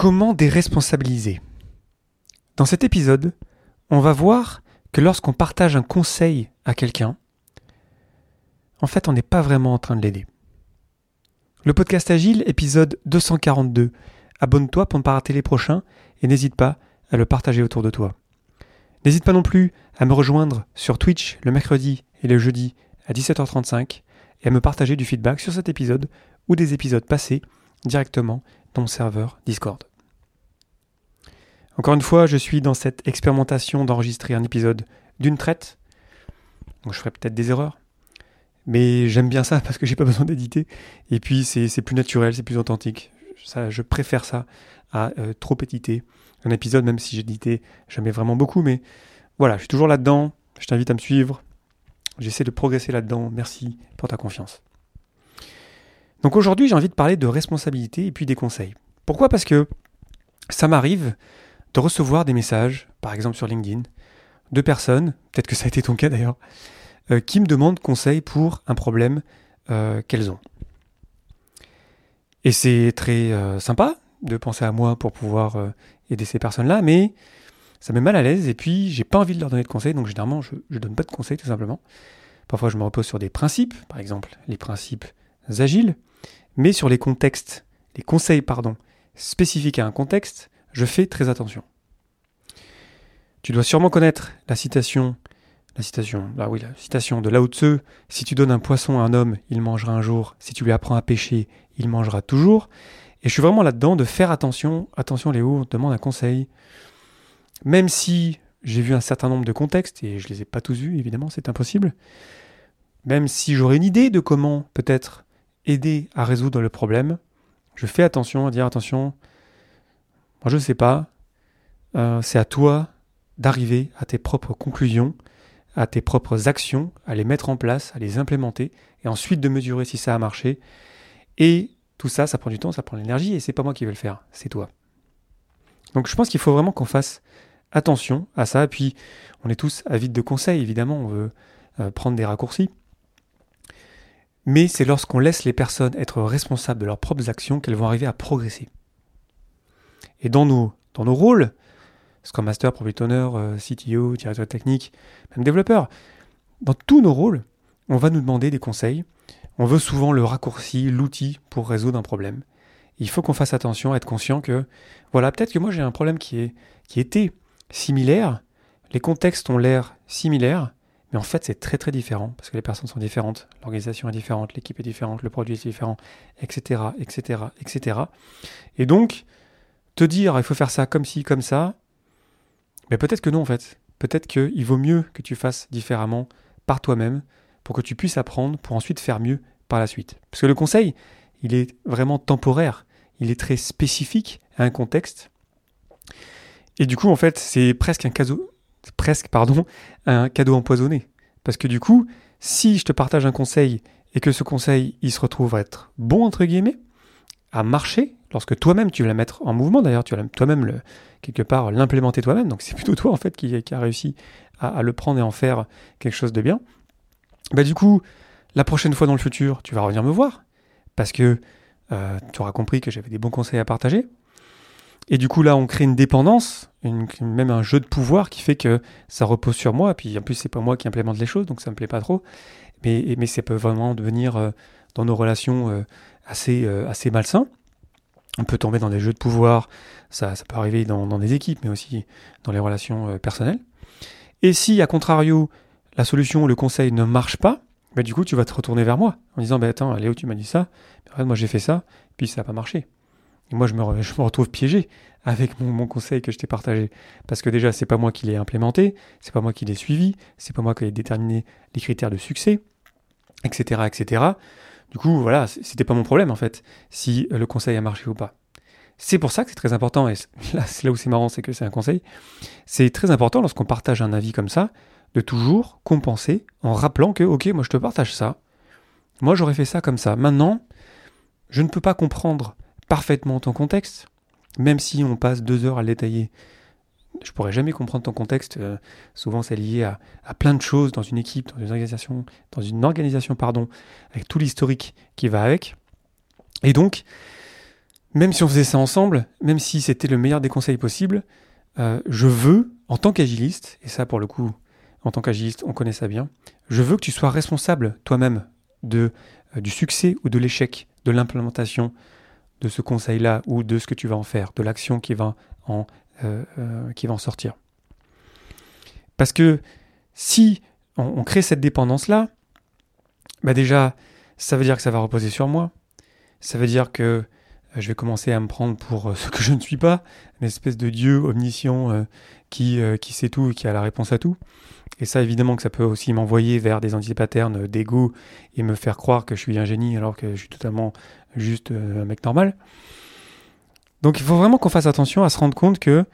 Comment déresponsabiliser Dans cet épisode, on va voir que lorsqu'on partage un conseil à quelqu'un, en fait, on n'est pas vraiment en train de l'aider. Le podcast Agile, épisode 242. Abonne-toi pour ne pas rater les prochains et n'hésite pas à le partager autour de toi. N'hésite pas non plus à me rejoindre sur Twitch le mercredi et le jeudi à 17h35 et à me partager du feedback sur cet épisode ou des épisodes passés directement dans mon serveur Discord. Encore une fois, je suis dans cette expérimentation d'enregistrer un épisode d'une traite. Donc je ferai peut-être des erreurs. Mais j'aime bien ça parce que j'ai pas besoin d'éditer. Et puis c'est plus naturel, c'est plus authentique. Ça, je préfère ça à euh, trop éditer un épisode, même si j'éditais jamais vraiment beaucoup. Mais voilà, je suis toujours là-dedans. Je t'invite à me suivre. J'essaie de progresser là-dedans. Merci pour ta confiance. Donc aujourd'hui, j'ai envie de parler de responsabilité et puis des conseils. Pourquoi? Parce que ça m'arrive de recevoir des messages, par exemple sur LinkedIn, de personnes, peut-être que ça a été ton cas d'ailleurs, euh, qui me demandent conseil pour un problème euh, qu'elles ont. Et c'est très euh, sympa de penser à moi pour pouvoir aider ces personnes-là, mais ça met mal à l'aise et puis j'ai pas envie de leur donner de conseils, donc généralement je ne donne pas de conseils tout simplement. Parfois je me repose sur des principes, par exemple les principes agiles, mais sur les contextes, les conseils pardon, spécifiques à un contexte, je fais très attention. Tu dois sûrement connaître la citation, la citation, là oui, la citation de Lao Tzu, si tu donnes un poisson à un homme, il mangera un jour, si tu lui apprends à pêcher, il mangera toujours. Et je suis vraiment là-dedans de faire attention, attention Léo, on te demande un conseil. Même si j'ai vu un certain nombre de contextes, et je ne les ai pas tous vus, évidemment, c'est impossible, même si j'aurais une idée de comment peut-être aider à résoudre le problème, je fais attention à dire attention, moi je ne sais pas, euh, c'est à toi d'arriver à tes propres conclusions, à tes propres actions, à les mettre en place, à les implémenter, et ensuite de mesurer si ça a marché. Et tout ça, ça prend du temps, ça prend de l'énergie, et c'est pas moi qui vais le faire, c'est toi. Donc je pense qu'il faut vraiment qu'on fasse attention à ça, puis on est tous avides de conseils, évidemment, on veut euh, prendre des raccourcis. Mais c'est lorsqu'on laisse les personnes être responsables de leurs propres actions qu'elles vont arriver à progresser. Et dans nos, dans nos rôles, Scrum Master, Product Owner, euh, CTO, directeur technique, même développeur, dans tous nos rôles, on va nous demander des conseils. On veut souvent le raccourci, l'outil pour résoudre un problème. Il faut qu'on fasse attention, être conscient que, voilà, peut-être que moi j'ai un problème qui, est, qui était similaire, les contextes ont l'air similaires, mais en fait, c'est très très différent parce que les personnes sont différentes, l'organisation est différente, l'équipe est différente, le produit est différent, etc., etc., etc. Et donc, te dire il faut faire ça comme ci, comme ça, mais peut-être que non en fait. Peut-être qu'il vaut mieux que tu fasses différemment par toi-même pour que tu puisses apprendre pour ensuite faire mieux par la suite. Parce que le conseil, il est vraiment temporaire, il est très spécifique à un contexte. Et du coup, en fait, c'est presque un cadeau, presque, pardon, un cadeau empoisonné. Parce que du coup, si je te partage un conseil et que ce conseil, il se retrouve à être bon, entre guillemets, à marcher, lorsque toi-même tu vas la mettre en mouvement, d'ailleurs, tu vas toi-même quelque part l'implémenter toi-même, donc c'est plutôt toi en fait qui, a réussi à, le prendre et en faire quelque chose de bien, bah du coup, la prochaine fois dans le futur, tu vas revenir me voir, parce que euh, tu auras compris que j'avais des bons conseils à partager. Et du coup, là, on crée une dépendance, même un jeu de pouvoir qui fait que ça repose sur moi. Puis en plus, c'est pas moi qui implémente les choses, donc ça me plaît pas trop. Mais, mais ça peut vraiment devenir euh, dans nos relations euh, assez, assez malsain. On peut tomber dans des jeux de pouvoir, ça, peut arriver dans, des équipes, mais aussi dans les relations personnelles. Et si, à contrario, la solution, le conseil ne marche pas, bah, du coup, tu vas te retourner vers moi en disant bah, Attends, Léo, tu m'as dit ça, moi j'ai fait ça, puis ça n'a pas marché. Et moi, je me, retrouve piégé avec mon, conseil que je t'ai partagé. Parce que déjà, c'est pas moi qui l'ai implémenté, c'est pas moi qui l'ai suivi, c'est pas moi qui ai déterminé les critères de succès, etc., etc. Du coup, voilà, c'était pas mon problème en fait, si le conseil a marché ou pas. C'est pour ça que c'est très important, et là, là où c'est marrant, c'est que c'est un conseil. C'est très important lorsqu'on partage un avis comme ça, de toujours compenser en rappelant que, ok, moi je te partage ça, moi j'aurais fait ça comme ça. Maintenant, je ne peux pas comprendre parfaitement ton contexte, même si on passe deux heures à le détailler. Je pourrais jamais comprendre ton contexte. Euh, souvent, c'est lié à, plein de choses dans une équipe, dans une organisation, dans une organisation, pardon, avec tout l'historique qui va avec. Et donc, même si on faisait ça ensemble, même si c'était le meilleur des conseils possibles, euh, je veux, en tant qu'agiliste, et ça pour le coup, en tant qu'agiliste, on connaît ça bien, je veux que tu sois responsable toi-même de, euh, du succès ou de l'échec de l'implémentation de ce conseil-là ou de ce que tu vas en faire, de l'action qui, va en, euh, qui va en sortir. Parce que si on, crée cette dépendance-là, bah déjà, ça veut dire que ça va reposer sur moi. Ça veut dire que je vais commencer à me prendre pour ce que je ne suis pas, une espèce de Dieu omniscient qui, qui sait tout et qui a la réponse à tout. Et ça, évidemment, que ça peut aussi m'envoyer vers des antipatterns d'ego et me faire croire que je suis un génie alors que je suis totalement juste euh, un mec normal. Donc, il faut vraiment qu'on fasse attention à se rendre compte que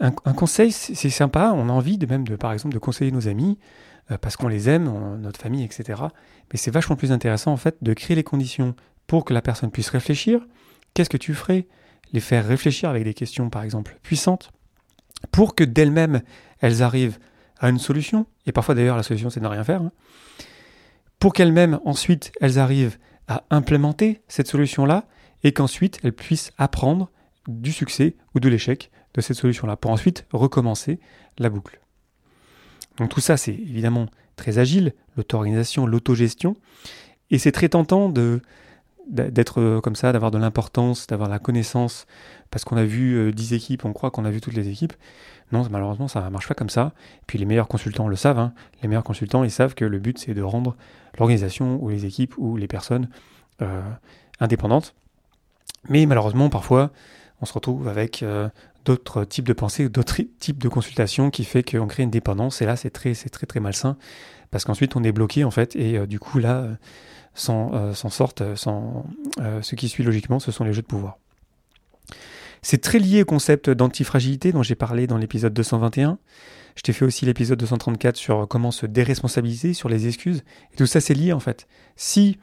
un, conseil, c'est sympa. On a envie de même, de, par exemple, de conseiller nos amis euh, parce qu'on les aime, notre famille, etc. Mais c'est vachement plus intéressant, en fait, de créer les conditions pour que la personne puisse réfléchir. Qu'est-ce que tu ferais? Les faire réfléchir avec des questions, par exemple, puissantes, pour que d'elles-mêmes, elles arrivent à une solution, et parfois d'ailleurs la solution c'est de ne rien faire, hein. pour qu'elles-mêmes ensuite elles arrivent à implémenter cette solution-là, et qu'ensuite elles puissent apprendre du succès ou de l'échec de cette solution-là, pour ensuite recommencer la boucle. Donc tout ça c'est évidemment très agile, l'auto-organisation, l'autogestion, et c'est très tentant de d'être euh, comme ça, d'avoir de l'importance, d'avoir la connaissance, parce qu'on a vu 10 euh, équipes, on croit qu'on a vu toutes les équipes. Non, malheureusement, ça ne marche pas comme ça. puis les meilleurs consultants le savent. Hein. Les meilleurs consultants, ils savent que le but, c'est de rendre l'organisation ou les équipes ou les personnes euh, indépendantes. Mais malheureusement, parfois, on se retrouve avec d'autres types de pensées, d'autres types de consultations qui fait qu'on crée une dépendance. Et là, c'est très, c'est très, très malsain. Parce qu'ensuite, on est bloqué, en fait. Et du coup, là s'en euh, sortent, euh, sans, euh, ce qui suit logiquement, ce sont les jeux de pouvoir. C'est très lié au concept d'antifragilité dont j'ai parlé dans l'épisode 221. Je t'ai fait aussi l'épisode 234 sur comment se déresponsabiliser, sur les excuses. Et tout ça, c'est lié en fait. Si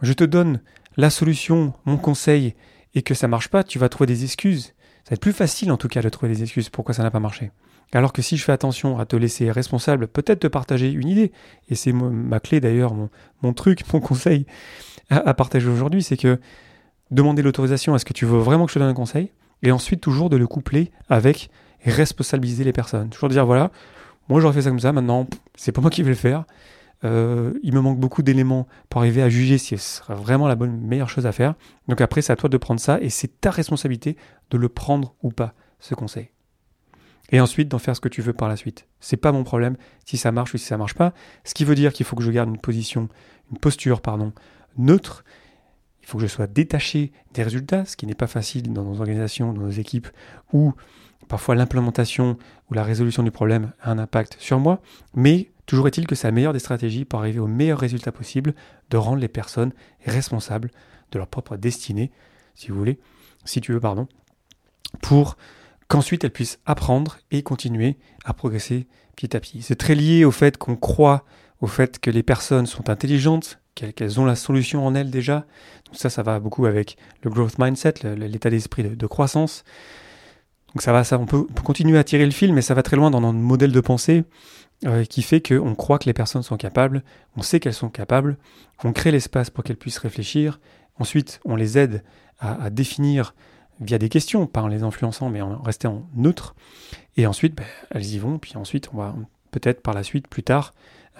je te donne la solution, mon conseil, et que ça marche pas, tu vas trouver des excuses. Ça va être plus facile en tout cas de trouver des excuses pourquoi ça n'a pas marché. Alors que si je fais attention à te laisser responsable, peut-être te partager une idée, et c'est ma clé d'ailleurs, mon, truc, mon conseil à, partager aujourd'hui, c'est que demander l'autorisation, est-ce que tu veux vraiment que je te donne un conseil Et ensuite toujours de le coupler avec responsabiliser les personnes. Toujours dire voilà, moi j'aurais fait ça comme ça, maintenant c'est pas moi qui vais le faire. Euh, il me manque beaucoup d'éléments pour arriver à juger si ce sera vraiment la meilleure chose à faire. Donc après, c'est à toi de prendre ça et c'est ta responsabilité de le prendre ou pas, ce conseil et ensuite d'en faire ce que tu veux par la suite. C'est pas mon problème si ça marche ou si ça marche pas. Ce qui veut dire qu'il faut que je garde une position, une posture, pardon, neutre. Il faut que je sois détaché des résultats, ce qui n'est pas facile dans nos organisations, dans nos équipes, où parfois l'implémentation ou la résolution du problème a un impact sur moi. Mais toujours est-il que c'est la meilleure des stratégies pour arriver au meilleur résultat possible, de rendre les personnes responsables de leur propre destinée, si vous voulez, si tu veux, pardon, pour qu'ensuite elles puissent apprendre et continuer à progresser petit à petit. C'est très lié au fait qu'on croit au fait que les personnes sont intelligentes, qu'elles ont la solution en elles déjà. Donc ça, ça va beaucoup avec le growth mindset, l'état d'esprit de, croissance. Donc ça va, ça, on peut, continuer à tirer le fil, mais ça va très loin dans notre modèle de pensée euh, qui fait qu'on croit que les personnes sont capables, on sait qu'elles sont capables, on crée l'espace pour qu'elles puissent réfléchir, ensuite on les aide à, définir via des questions, pas en les influençant, mais en restant neutre. Et ensuite, ben, elles y vont. Puis ensuite, on va peut-être par la suite, plus tard,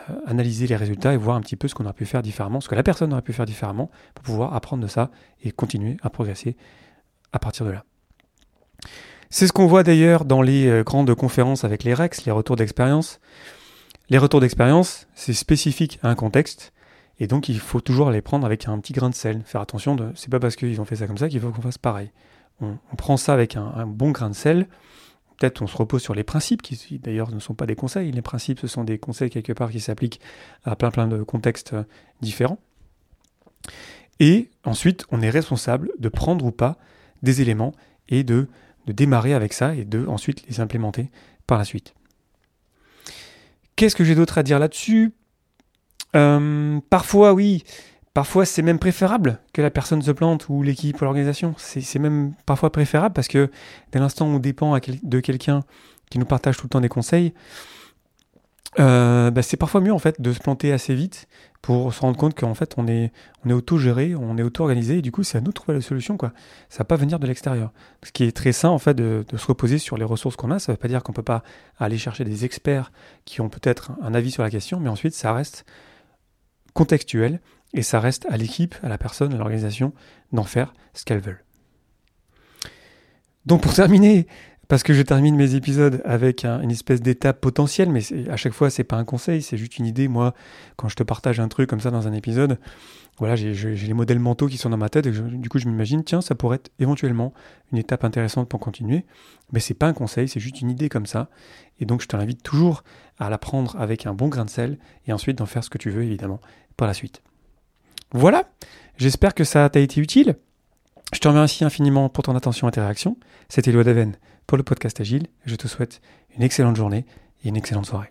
euh, analyser les résultats et voir un petit peu ce qu'on aurait pu faire différemment, ce que la personne aurait pu faire différemment, pour pouvoir apprendre de ça et continuer à progresser à partir de là. C'est ce qu'on voit d'ailleurs dans les euh, grandes conférences avec les REX, les retours d'expérience. Les retours d'expérience, c'est spécifique à un contexte, et donc il faut toujours les prendre avec un petit grain de sel. Faire attention, de, c'est pas parce qu'ils ont fait ça comme ça qu'il faut qu'on fasse pareil on, prend ça avec un, bon grain de sel. Peut-être on se repose sur les principes, qui d'ailleurs ne sont pas des conseils. Les principes, ce sont des conseils quelque part qui s'appliquent à plein plein de contextes euh, différents. Et ensuite, on est responsable de prendre ou pas des éléments et de, de démarrer avec ça et de ensuite les implémenter par la suite. Qu'est-ce que j'ai d'autre à dire là-dessus? Euh, Parfois, oui, Parfois, c'est même préférable que la personne se plante ou l'équipe ou l'organisation. C'est même parfois préférable parce que dès l'instant où on dépend de quelqu'un qui nous partage tout le temps des conseils, euh, bah, c'est parfois mieux en fait de se planter assez vite pour se rendre compte qu'en fait on est, on est auto-géré, on est auto-organisé et du coup c'est à nous de trouver la solution quoi. Ça va pas venir de l'extérieur. Ce qui est très sain en fait de, se reposer sur les ressources qu'on a, ça veut pas dire qu'on peut pas aller chercher des experts qui ont peut-être un avis sur la question, mais ensuite ça reste contextuel et ça reste à l'équipe, à la personne, à l'organisation d'en faire ce qu'elles veulent. Donc pour terminer, parce que je termine mes épisodes avec une espèce d'étape potentielle, mais à chaque fois c'est pas un conseil, c'est juste une idée. Moi, quand je te partage un truc comme ça dans un épisode, voilà, j'ai les modèles mentaux qui sont dans ma tête et du coup je m'imagine, tiens, ça pourrait être éventuellement une étape intéressante pour continuer. Mais c'est pas un conseil, c'est juste une idée comme ça. Et donc je t'invite toujours à la prendre avec un bon grain de sel et ensuite d'en faire ce que tu veux évidemment par la suite. Voilà, j'espère que ça t'a été utile. Je te remercie infiniment pour ton attention et tes réactions. C'était Eloi Daven pour le podcast Agile. Je te souhaite une excellente journée et une excellente soirée.